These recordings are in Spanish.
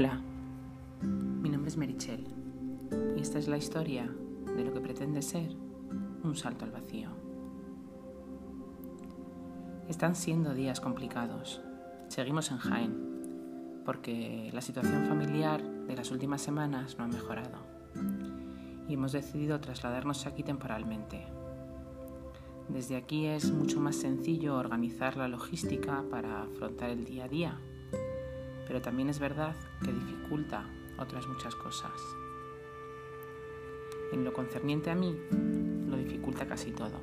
Hola, mi nombre es Merichel y esta es la historia de lo que pretende ser un salto al vacío. Están siendo días complicados. Seguimos en Jaén porque la situación familiar de las últimas semanas no ha mejorado y hemos decidido trasladarnos aquí temporalmente. Desde aquí es mucho más sencillo organizar la logística para afrontar el día a día pero también es verdad que dificulta otras muchas cosas. En lo concerniente a mí, lo dificulta casi todo.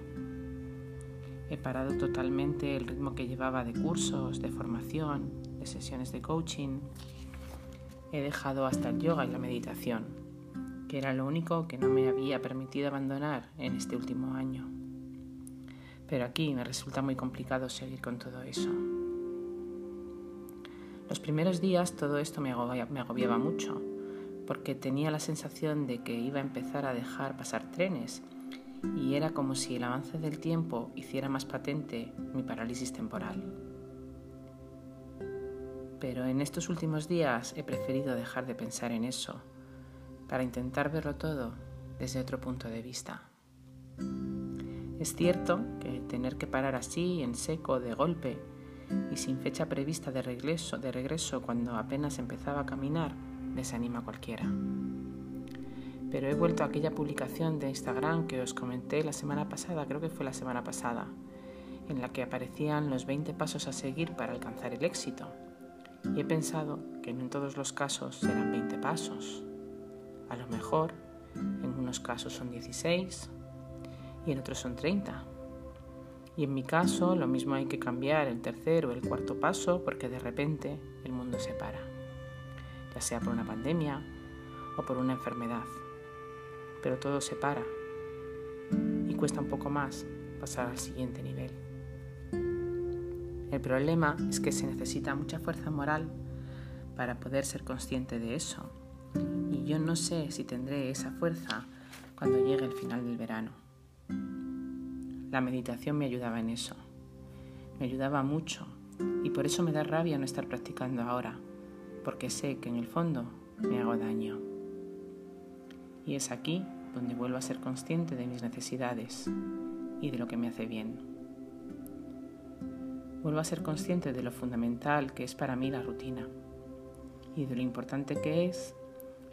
He parado totalmente el ritmo que llevaba de cursos, de formación, de sesiones de coaching. He dejado hasta el yoga y la meditación, que era lo único que no me había permitido abandonar en este último año. Pero aquí me resulta muy complicado seguir con todo eso. Los primeros días todo esto me agobiaba, mucho, porque tenía la sensación de que iba a empezar a dejar pasar trenes y era como si el avance del tiempo hiciera más patente mi parálisis temporal. Pero en estos últimos días he preferido dejar de pensar en eso para intentar verlo todo desde otro punto de vista. Es cierto que tener que parar así, en seco, de golpe, y sin fecha prevista de regreso, de regreso cuando apenas empezaba a caminar, desanima a cualquiera. Pero he vuelto a aquella publicación de Instagram que os comenté la semana pasada, creo que fue la semana pasada, en la que aparecían los 20 pasos a seguir para alcanzar el éxito. Y he pensado que no en todos los casos serán 20 pasos. A lo mejor en unos casos son 16 y en otros son 30 y en mi caso, lo mismo hay que cambiar el tercer o el cuarto paso porque de repente el mundo se para, ya sea por una pandemia o por una enfermedad. Pero todo se para y cuesta un poco más pasar al siguiente nivel. El problema es que se necesita mucha fuerza moral para poder ser consciente de eso. Y yo no sé si tendré esa fuerza cuando llegue el final del verano. La meditación me ayudaba en eso. Me ayudaba mucho y por eso me da rabia no estar practicando ahora, porque sé que en el fondo me hago daño. Y es aquí donde vuelvo a ser consciente de mis necesidades y de lo que me hace bien. Vuelvo a ser consciente de lo fundamental que es para mí la rutina y de lo importante que es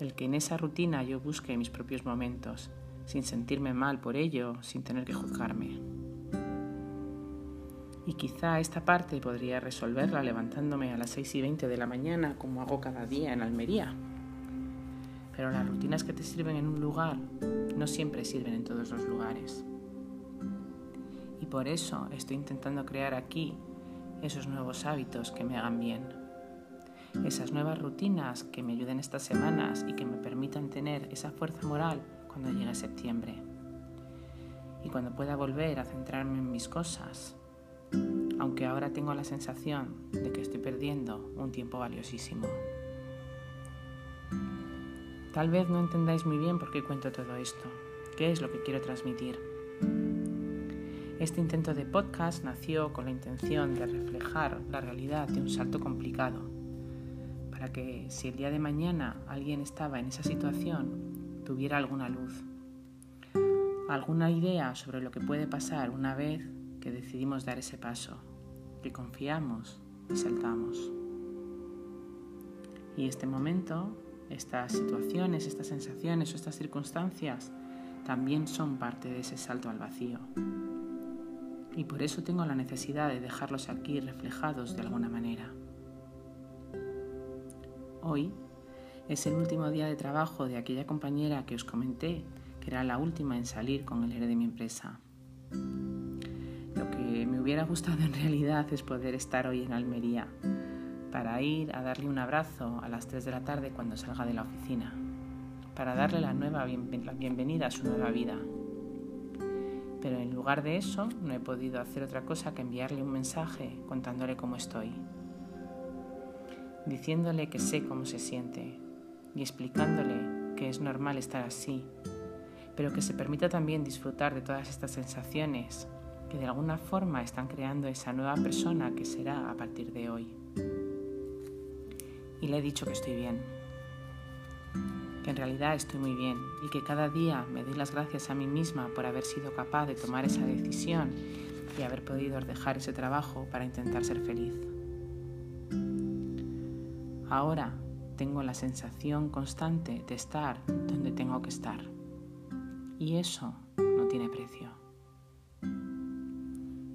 el que en esa rutina yo busque mis propios momentos sin sentirme mal por ello, sin tener que juzgarme. Y quizá esta parte podría resolverla levantándome a las 6 y 20 de la mañana como hago cada día en Almería. Pero las rutinas que te sirven en un lugar no siempre sirven en todos los lugares. Y por eso estoy intentando crear aquí esos nuevos hábitos que me hagan bien. Esas nuevas rutinas que me ayuden estas semanas y que me permitan tener esa fuerza moral cuando llegue septiembre y cuando pueda volver a centrarme en mis cosas, aunque ahora tengo la sensación de que estoy perdiendo un tiempo valiosísimo. Tal vez no entendáis muy bien por qué cuento todo esto, qué es lo que quiero transmitir. Este intento de podcast nació con la intención de reflejar la realidad de un salto complicado, para que si el día de mañana alguien estaba en esa situación, tuviera alguna luz, alguna idea sobre lo que puede pasar una vez que decidimos dar ese paso, que confiamos y saltamos. Y este momento, estas situaciones, estas sensaciones o estas circunstancias también son parte de ese salto al vacío. Y por eso tengo la necesidad de dejarlos aquí reflejados de alguna manera. Hoy es el último día de trabajo de aquella compañera que os comenté, que era la última en salir con el héroe de mi empresa. Que me hubiera gustado en realidad es poder estar hoy en Almería para ir a darle un abrazo a las 3 de la tarde cuando salga de la oficina, para darle la, nueva la bienvenida a su nueva vida. Pero en lugar de eso no he podido hacer otra cosa que enviarle un mensaje contándole cómo estoy, diciéndole que sé cómo se siente, y explicándole que es normal estar así, pero que se permita también disfrutar de todas estas sensaciones que de alguna forma están creando esa nueva persona que será a partir de hoy. y le he dicho que estoy bien, que en realidad estoy muy bien y que cada día me doy las gracias a mí misma por haber sido capaz de tomar esa decisión y haber podido dejar ese trabajo para intentar ser feliz. Ahora tengo la sensación constante de estar donde tengo que estar y eso no tiene precio.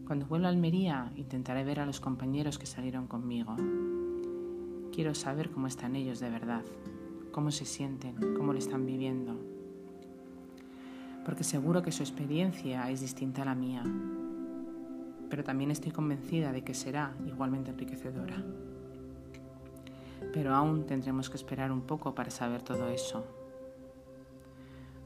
Cuando vuelva a Almería intentaré ver a los compañeros que salieron conmigo. Quiero saber cómo están ellos de verdad cómo se sienten, cómo lo están viviendo. Porque seguro que su experiencia es distinta a la mía, pero también estoy convencida de que será igualmente enriquecedora. Pero aún tendremos que esperar un poco para saber todo eso.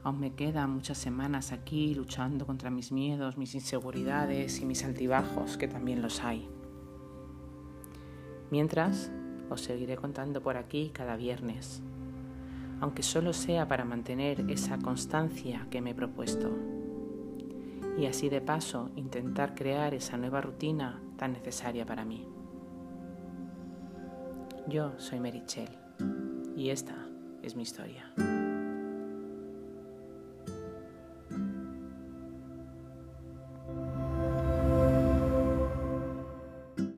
Aún me quedan muchas semanas aquí luchando contra mis miedos, mis inseguridades y mis altibajos, que también los hay. Mientras, os seguiré contando por aquí cada viernes aunque solo sea para mantener esa constancia que me he propuesto. Y así de paso intentar crear esa nueva rutina tan necesaria para mí. Yo soy Merichel y esta es mi historia.